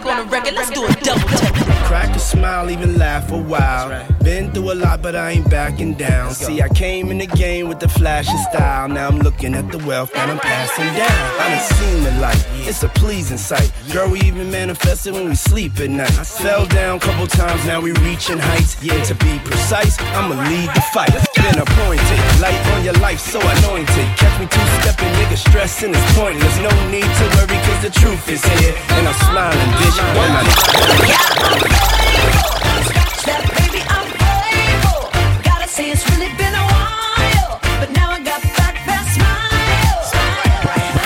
back on the record. Let's do a double take. Crack a smile, even laugh a while. Been through a lot, but I ain't backing down. See, I came in the game with the flash and style. Now I'm looking at the wealth that I'm passing down. I done seen the light, it's a pleasing sight. Girl, we even manifested when we sleep at night. I fell down a couple times, now we reaching heights. Yeah, to be precise, I'ma lead the fight. Been appointed, light on your life, so anointed. Catch me two stepping, nigga, stressing is pointless. No need to worry, cause the truth is here. And I'm smiling, bitch. When I Scratch that, baby, I'm grateful. Gotta say, it's really been a while. But now I got back that smile.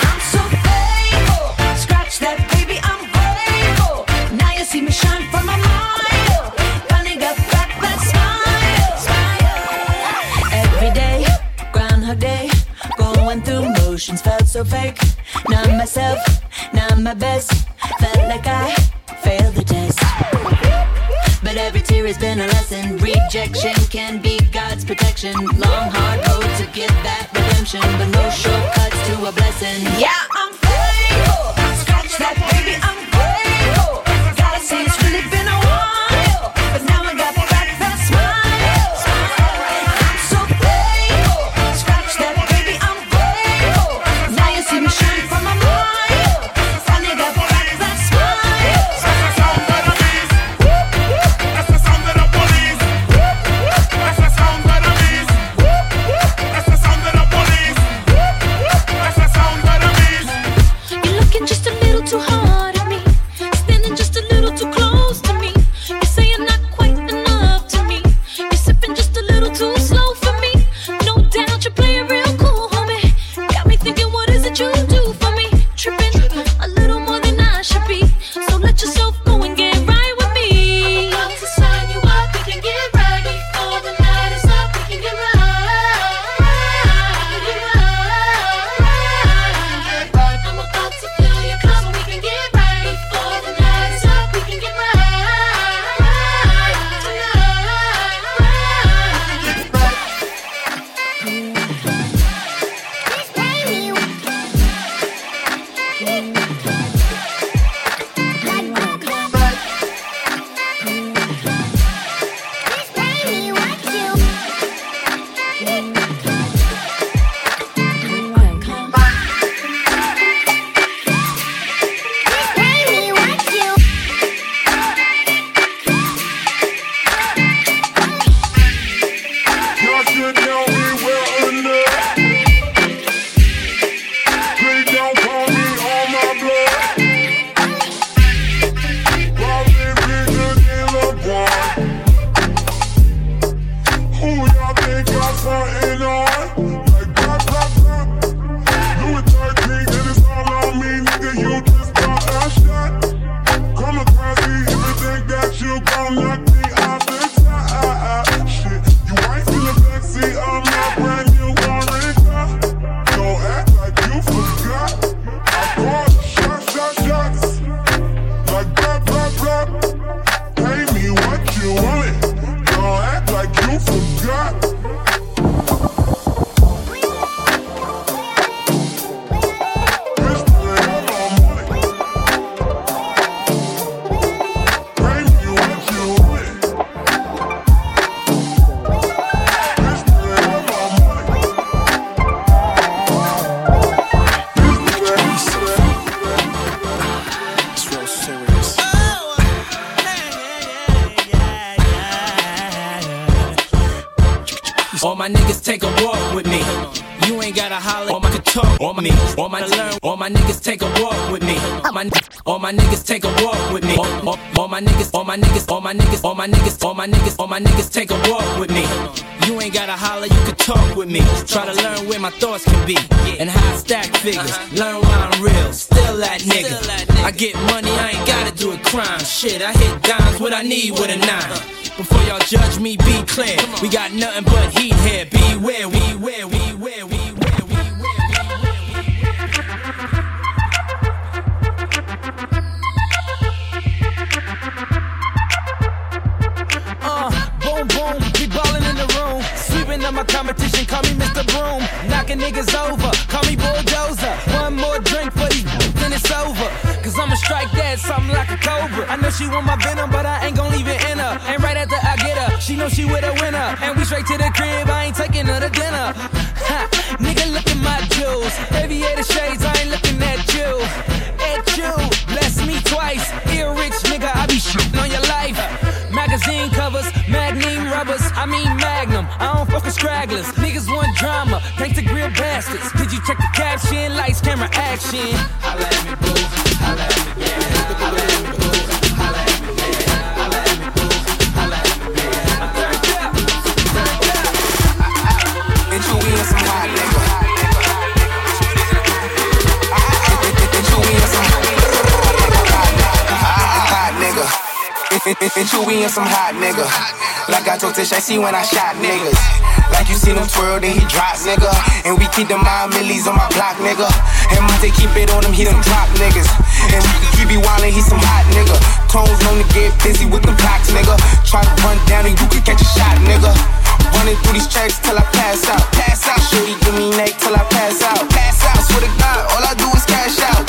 I'm so thankful. Scratch that, baby, I'm grateful. Now you see me shine from a mile. Finally got back that smile. Every day, Groundhog Day. Going through motions, felt so fake. Not myself, not my best. Felt like I failed the test. But every tear has been a lesson. Rejection can be God's protection. Long, hard road to get that redemption. But no shortcuts to a blessing. Yeah, I'm faithful. Scratch that, baby, I'm grateful. Gotta say, it's really been a while. My niggas take a walk with me. You ain't gotta holler on my talk on me. All my learn, all my niggas take a walk with me. All my, all my niggas take a walk with me. All, all, all my niggas, all my niggas, all my niggas, all my niggas, all my niggas, all my niggas take a walk with me. You ain't gotta holler, you can talk with me. Try to learn where my thoughts can be and how I stack figures. Uh-huh. Learn why I'm real, still that nigga. I get money, I ain't gotta do a crime. Shit, I hit dimes, what I need with a nine. Before y'all judge me, be clear. We got nothing but heat here. Beware, we wear, we competition, call me Mr. Broom. Knocking niggas over, call me Bulldozer. One more drink for these, then it's over. Cause I'ma strike that something like a cobra. I know she want my venom, but I ain't gon' leave it in her. And right after I get her, she know she with a winner. And we straight to the crib, I ain't taking her to dinner. Ha, nigga, look at my jewels. Aviator shades, I ain't looking I don't fuck with stragglers. Niggas want drama, thanks to grill bastards. Did you check the caption? Lights, camera, action. Holla at me, boo. Holla at me, yeah. And we in some hot nigga. Like I told Tish, I see when I shot niggas. Like you seen him twirl, then he drop, nigga. And we keep the mind millies on my block, nigga. And Monte keep it on him, he done drop niggas. And he be wildin', he some hot nigga. Tones known to get busy with the blocks, nigga. Try to run down and you can catch a shot, nigga. Running through these tracks till I pass out. Pass out. Shorty give me neck till I pass out. Pass out. Swear to God, all I do is cash out.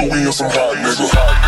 And you in some hot nigga.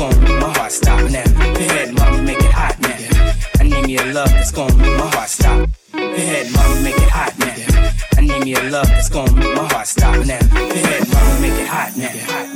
gonna make my heart stop now. Go ahead, mama, make it hot now. I need me a love that's gonna make my heart stop. Go ahead, mama, make it hot now. I need me a love that's gonna make my heart stop now. Go ahead, mama, make it hot now.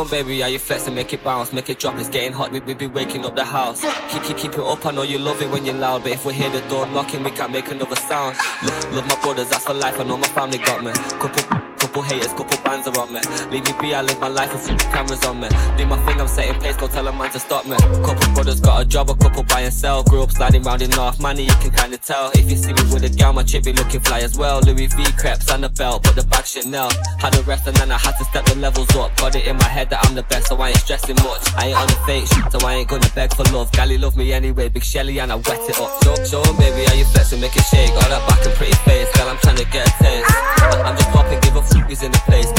'Em, baby, are you flex and make it bounce, make it drop. It's getting hot, we, we be waking up the house. Keep, keep, keep it up, I know you love it when you're loud, but if we hear the door knocking, we can't make another sound. Love, love my brothers, that's for life. I know my family got me. Couple Couple haters, couple bands are on me. Leave me be, I live my life with cameras on me. Do my thing, I'm setting pace, don't tell a man to stop me. Couple brothers got a job, a couple buy and sell. Grew up sliding round in North Money, you can kinda tell. If you see me with a gal, my chick be looking fly as well. Louis V crepes and a belt, but the back Chanel. Had a rest and then I had to step the levels up. Got it in my head that I'm the best, so I ain't stressing much. I ain't on the fake shit, so I ain't gonna beg for love. Gally love me anyway, big Shelly and I wet it up. Show 'em, baby, how you flex and make it shake. All that back and pretty face, girl, I'm trying to get a in the place.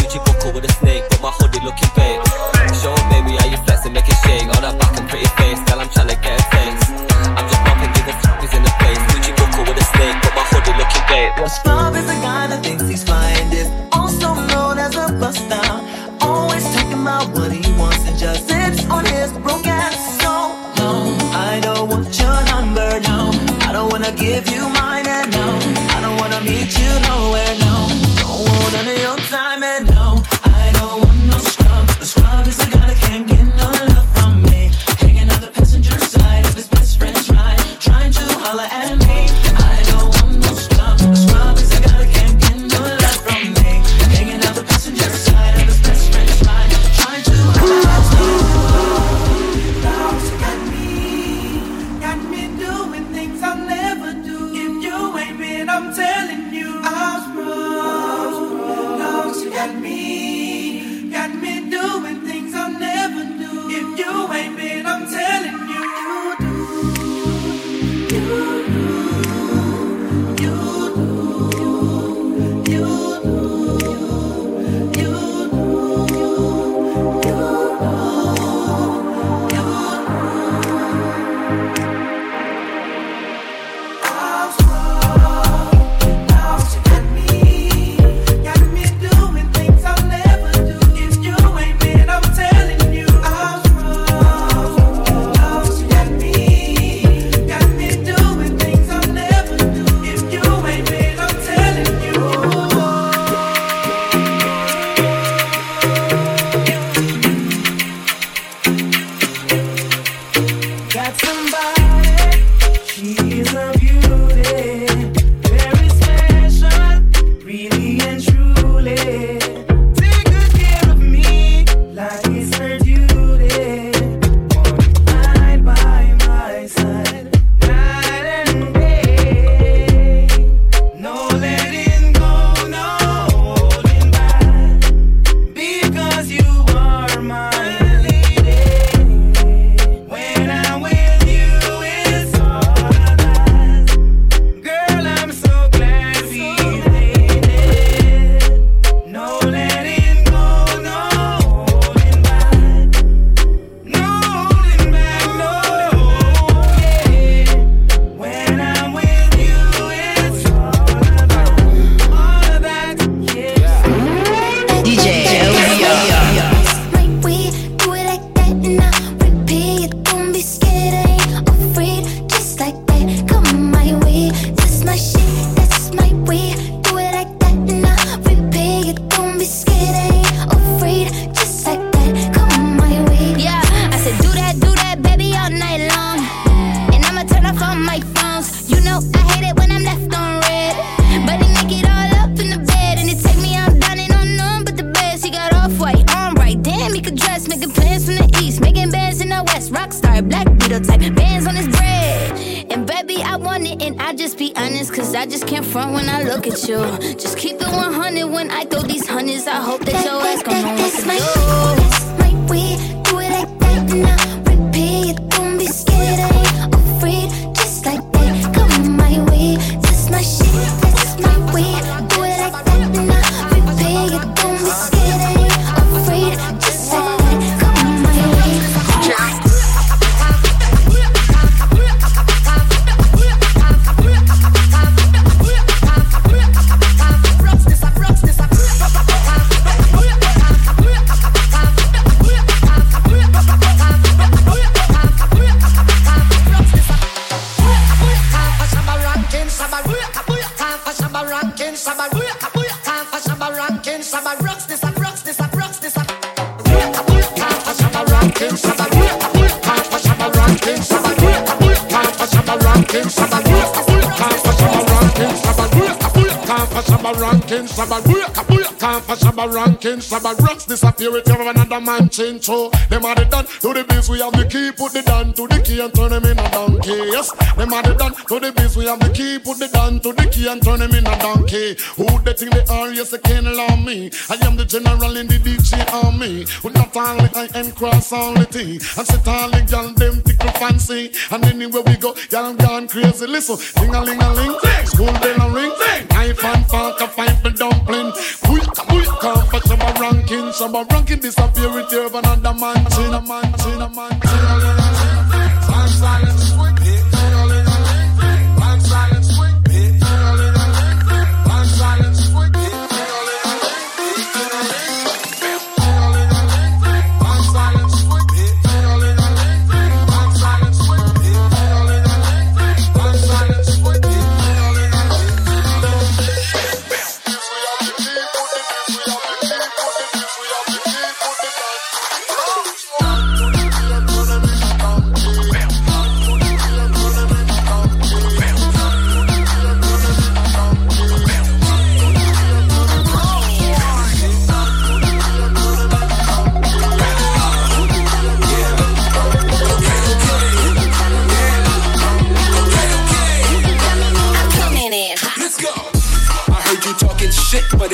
And turn them in a donkey. Who they think they are? Yes, they can't allow me. I am the general in the DJ army. With not only I and cross all the T. And sit all the gal them tickle fancy. And anywhere we go, y'all gone crazy. Listen, ding a ling a ling, school bell a ring, knife and fork a fight for dumpling. Quick, quick, come for some ranking, some ranking disappear with you another man, chin a man, chin a man, chin a man. Man silent swing,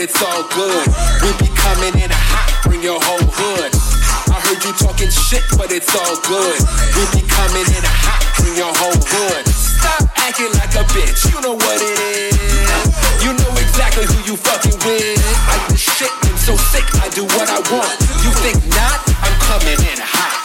it's all good. We be coming in hot, bring your whole hood. I heard you talking shit, but it's all good. We be coming in hot, bring your whole hood. Stop acting like a bitch, you know what it is. You know exactly who you fucking with. I do shit, I'm so sick, I do what I want. You think not? I'm coming in hot.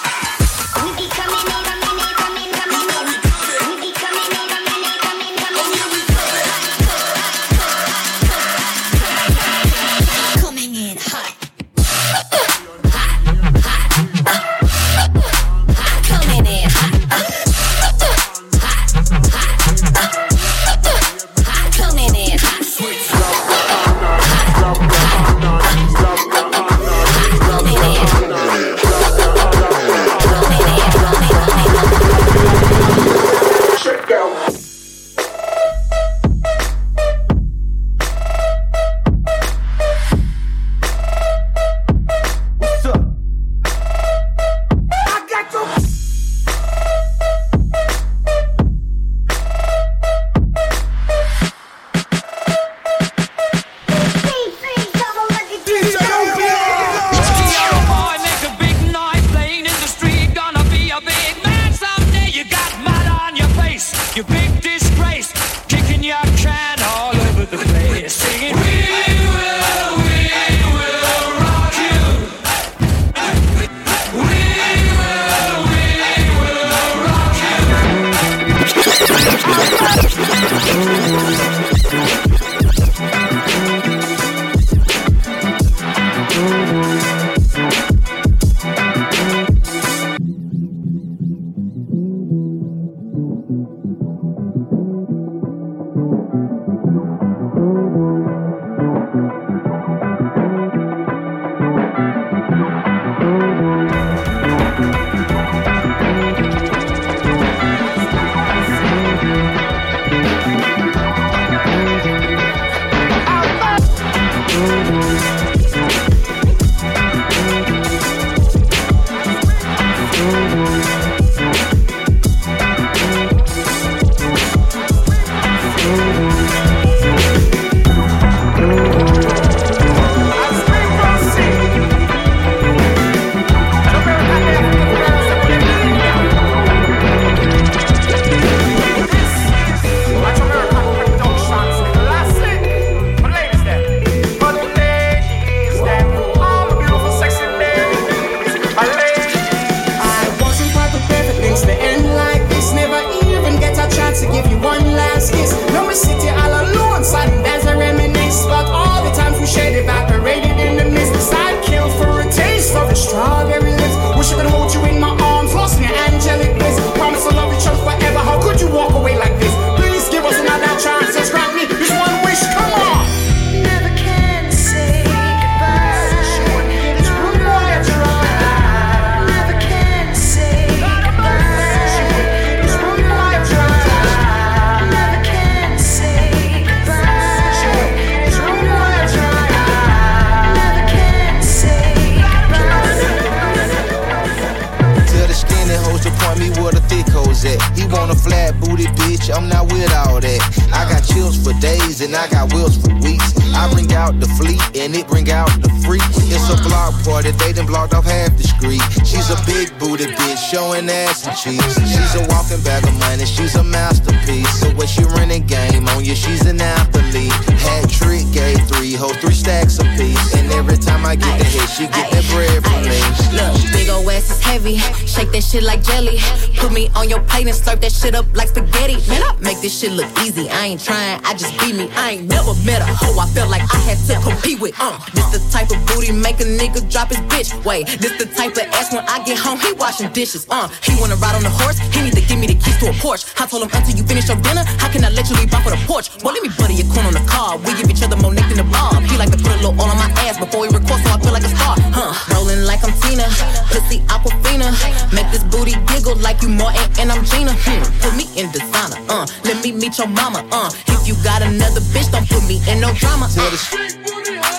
I got wheels for weeks. I bring out the fleet and it bring out the freaks. It's a block party, they done blocked off half the street. A big booty bitch, showing ass and cheeks. She's a walking bag of money, she's a masterpiece. So when she running game on you, she's an athlete. Hat trick, gave three hoes, three stacks apiece. And every time I get the hit, she get that bread from me. Look, big ol' ass is heavy. Shake that shit like jelly. Put me on your plate and slurp that shit up like spaghetti. Man, I make this shit look easy. I ain't trying, I just be me. I ain't never met a hoe I felt like I had to compete with. Uh, this the type of booty make a nigga drop his bitch. Wait, this the type of ass when I get home, he washing dishes. Uh, he wanna ride on the horse, he need to give me the keys to a Porsche. I told him until you finish your dinner, how can I let you leave off with a porch? Well, let me butter your corn on the car. We give each other more neck than the bar. He like to put a little oil on my ass before he records, so I feel like a star. Huh? Rolling like I'm Tina, pussy Aquafina. Make this booty giggle like you Martin and I'm Gina. Hmm. Put me in designer. Uh, let me meet your mama. Uh, if you got another bitch, don't put me in no drama. Uh.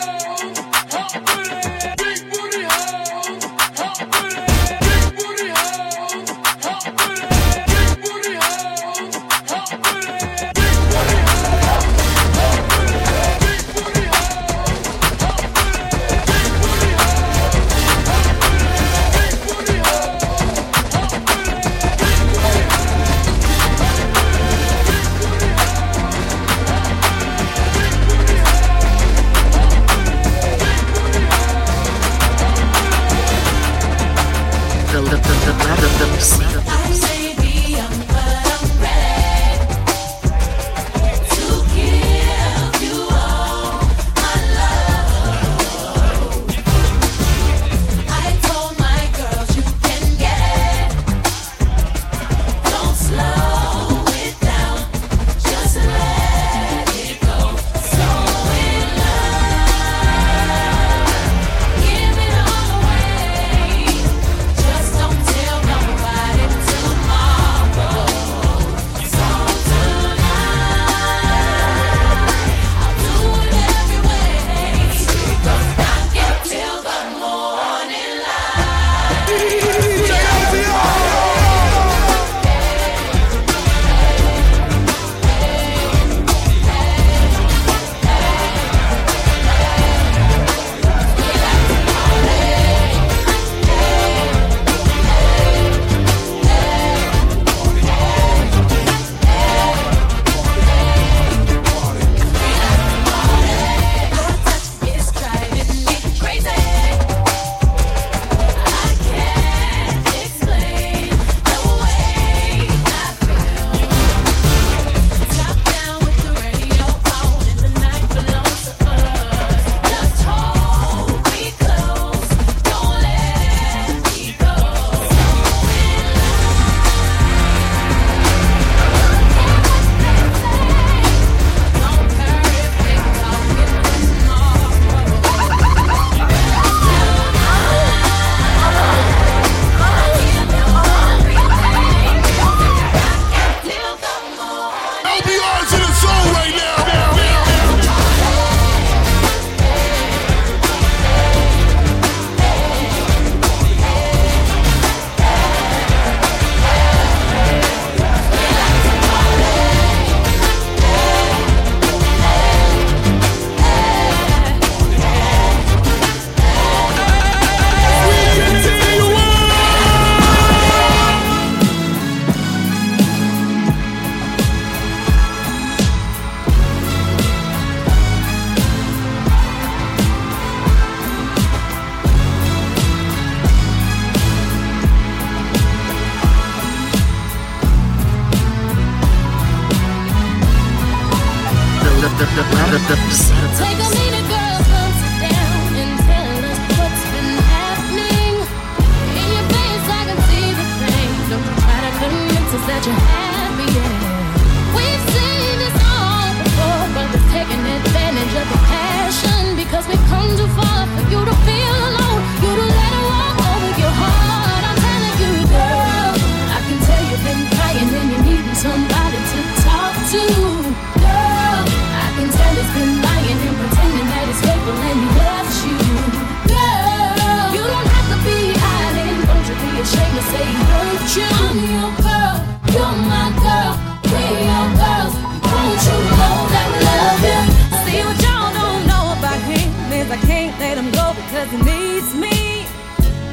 Can't let him go because he needs me.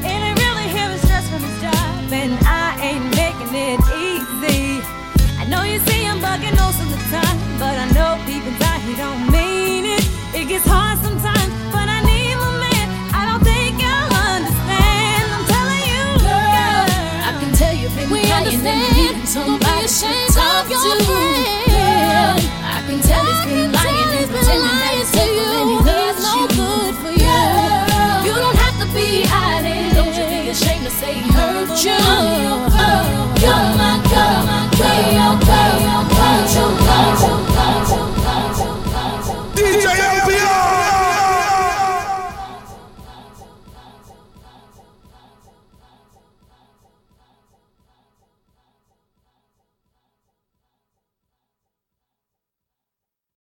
And I really him stress from his job, and I ain't making it easy. I know you see him bugging most of the time, but I know deep inside he don't mean it. It gets hard sometimes, but I need my man. I don't think you'll understand. I'm telling you, girl. I can tell you've been We understand. needing somebody to talk your to.